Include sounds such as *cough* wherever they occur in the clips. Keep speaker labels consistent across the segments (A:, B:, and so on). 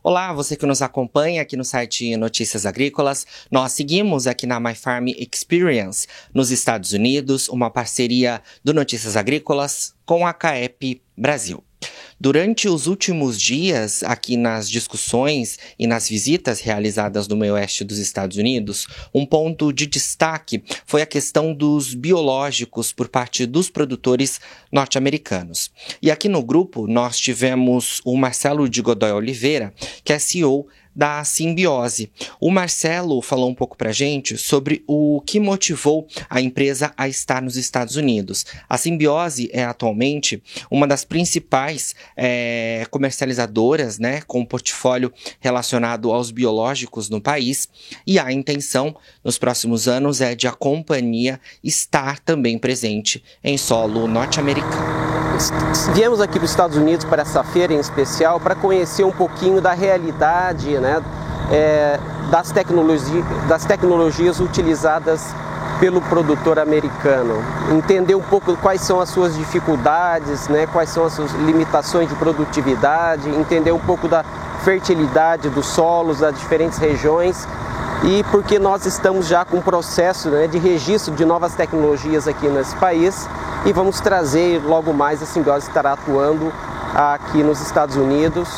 A: Olá, você que nos acompanha aqui no site Notícias Agrícolas. Nós seguimos aqui na My Farm Experience nos Estados Unidos, uma parceria do Notícias Agrícolas com a CAEP Brasil. Durante os últimos dias, aqui nas discussões e nas visitas realizadas no meio oeste dos Estados Unidos, um ponto de destaque foi a questão dos biológicos por parte dos produtores norte-americanos. E aqui no grupo nós tivemos o Marcelo de Godoy Oliveira, que é CEO da simbiose. O Marcelo falou um pouco para gente sobre o que motivou a empresa a estar nos Estados Unidos. A simbiose é atualmente uma das principais é, comercializadoras, né, com um portfólio relacionado aos biológicos no país, e a intenção nos próximos anos é de a companhia estar também presente em solo norte-americano.
B: Viemos aqui para os Estados Unidos para essa feira em especial para conhecer um pouquinho da realidade né, é, das, tecnologi das tecnologias utilizadas pelo produtor americano, entender um pouco quais são as suas dificuldades, né, quais são as suas limitações de produtividade, entender um pouco da fertilidade dos solos das diferentes regiões e porque nós estamos já com um processo né, de registro de novas tecnologias aqui nesse país e vamos trazer logo mais a Simbiose estará atuando aqui nos Estados Unidos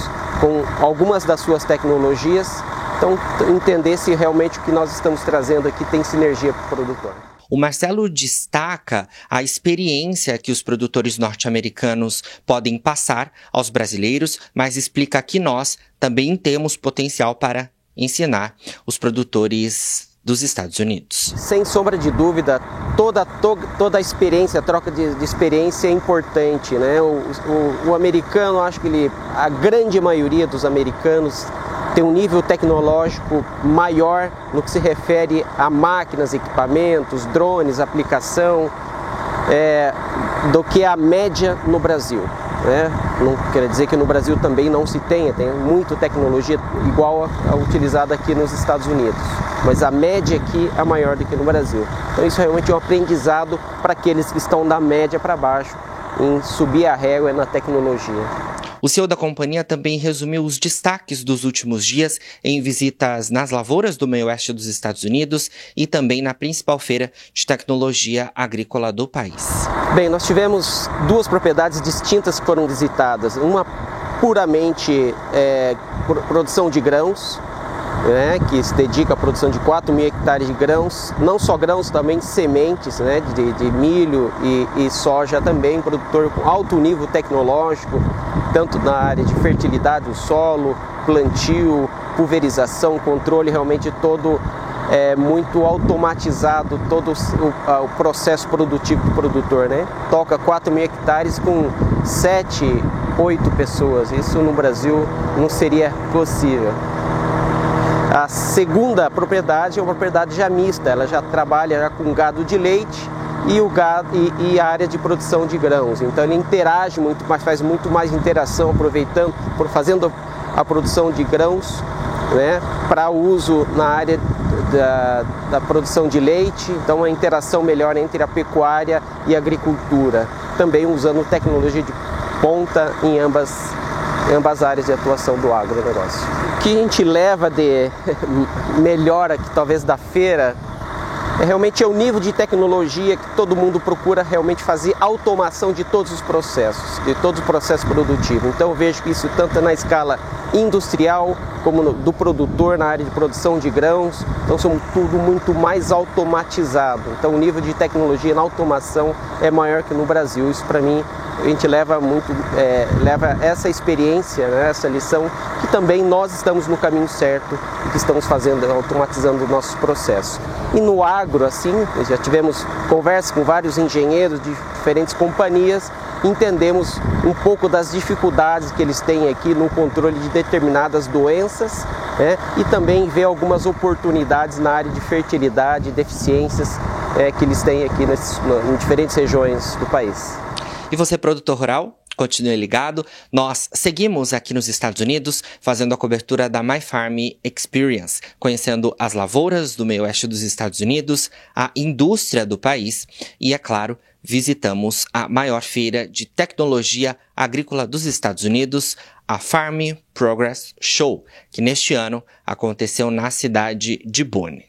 B: com algumas das suas tecnologias. Então, entender se realmente o que nós estamos trazendo aqui tem sinergia para o produtor.
A: O Marcelo destaca a experiência que os produtores norte-americanos podem passar aos brasileiros, mas explica que nós também temos potencial para ensinar os produtores dos Estados Unidos.
B: Sem sombra de dúvida, toda, to, toda a experiência, a troca de, de, experiência é importante. Né? O, o, o americano, acho que ele, a grande maioria dos americanos tem um nível tecnológico maior no que se refere a máquinas, equipamentos, drones, aplicação, é, do que a média no Brasil. Né? Não quer dizer que no Brasil também não se tenha, tem muita tecnologia igual a, a utilizada aqui nos Estados Unidos, mas a média aqui é maior do que no Brasil. Então isso realmente é um aprendizado para aqueles que estão da média para baixo em subir a régua na tecnologia.
A: O CEO da companhia também resumiu os destaques dos últimos dias em visitas nas lavouras do meio oeste dos Estados Unidos e também na principal feira de tecnologia agrícola do país.
B: Bem, nós tivemos duas propriedades distintas que foram visitadas. Uma puramente é, produção de grãos, né, que se dedica à produção de 4 mil hectares de grãos, não só grãos, também sementes né, de, de milho e, e, soja também, produtor com alto nível tecnológico, tanto na área de fertilidade do solo, plantio, pulverização, controle realmente todo é, muito automatizado, todo o, o, processo produtivo do produtor. Né? Toca 4 mil hectares com 7, 8 pessoas, isso no Brasil não seria possível. A segunda propriedade é uma propriedade já mista, ela já trabalha já com gado de leite e, o gado, e, e, a área de produção de grãos. Então ele interage muito mais, faz muito mais interação, aproveitando, fazendo a produção de grãos né, para uso na área da, da, produção de leite, então a interação melhor entre a pecuária e a agricultura, também usando tecnologia de ponta em ambas ambas áreas de atuação do agronegócio. O que a gente leva de *laughs* melhora que talvez da feira é realmente é o nível de tecnologia que todo mundo procura realmente fazer automação de todos os processos, de todo o processo produtivo. Então eu vejo isso tanto na escala industrial como no, do produtor na área de produção de grãos, então são tudo muito mais automatizado. Então o nível de tecnologia na automação é maior que no Brasil. Isso para mim a gente leva muito, é, leva essa experiência, né, essa lição, que também nós estamos no caminho certo e que estamos fazendo, automatizando o nosso processo. E no agro, assim, já tivemos conversa com vários engenheiros de diferentes companhias, entendemos um pouco das dificuldades que eles têm aqui no controle de determinadas doenças né, e também ver algumas oportunidades na área de fertilidade deficiências é, que eles têm aqui nesses, em diferentes regiões do país.
A: E você, produtor rural? Continue ligado. Nós seguimos aqui nos Estados Unidos fazendo a cobertura da My Farm Experience, conhecendo as lavouras do meio oeste dos Estados Unidos, a indústria do país e, é claro, visitamos a maior feira de tecnologia agrícola dos Estados Unidos, a Farm Progress Show, que neste ano aconteceu na cidade de Boone.